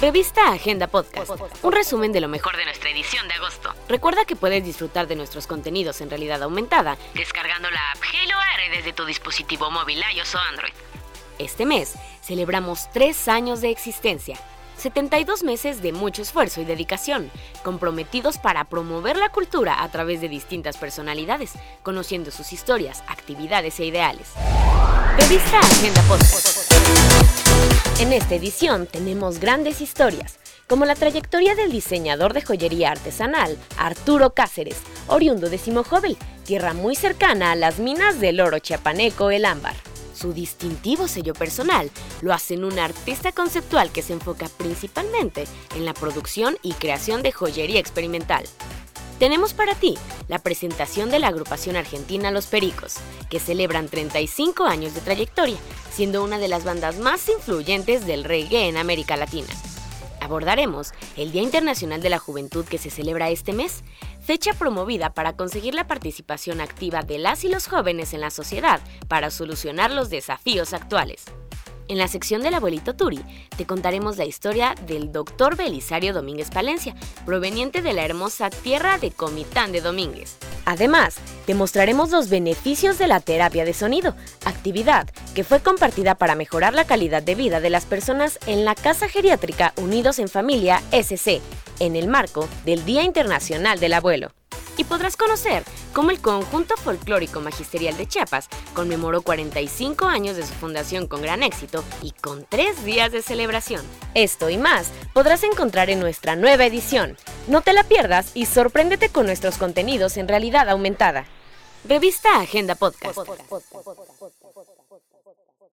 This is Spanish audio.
Revista Agenda Podcast, un resumen de lo mejor de nuestra edición de agosto. Recuerda que puedes disfrutar de nuestros contenidos en realidad aumentada descargando la app Hello Aire desde tu dispositivo móvil iOS o Android. Este mes celebramos tres años de existencia, 72 meses de mucho esfuerzo y dedicación, comprometidos para promover la cultura a través de distintas personalidades, conociendo sus historias, actividades e ideales. Revista Agenda Podcast. En esta edición tenemos grandes historias, como la trayectoria del diseñador de joyería artesanal Arturo Cáceres, oriundo de Simojovel, tierra muy cercana a las minas del oro chiapaneco El Ámbar. Su distintivo sello personal lo hace en un artista conceptual que se enfoca principalmente en la producción y creación de joyería experimental. Tenemos para ti la presentación de la agrupación argentina Los Pericos, que celebran 35 años de trayectoria, siendo una de las bandas más influyentes del reggae en América Latina. Abordaremos el Día Internacional de la Juventud que se celebra este mes, fecha promovida para conseguir la participación activa de las y los jóvenes en la sociedad para solucionar los desafíos actuales. En la sección del abuelito Turi te contaremos la historia del doctor Belisario Domínguez Palencia, proveniente de la hermosa tierra de Comitán de Domínguez. Además, te mostraremos los beneficios de la terapia de sonido, actividad que fue compartida para mejorar la calidad de vida de las personas en la Casa Geriátrica Unidos en Familia SC, en el marco del Día Internacional del Abuelo y podrás conocer cómo el Conjunto Folclórico Magisterial de Chiapas conmemoró 45 años de su fundación con gran éxito y con tres días de celebración. Esto y más podrás encontrar en nuestra nueva edición. No te la pierdas y sorpréndete con nuestros contenidos en realidad aumentada. Revista Agenda Podcast.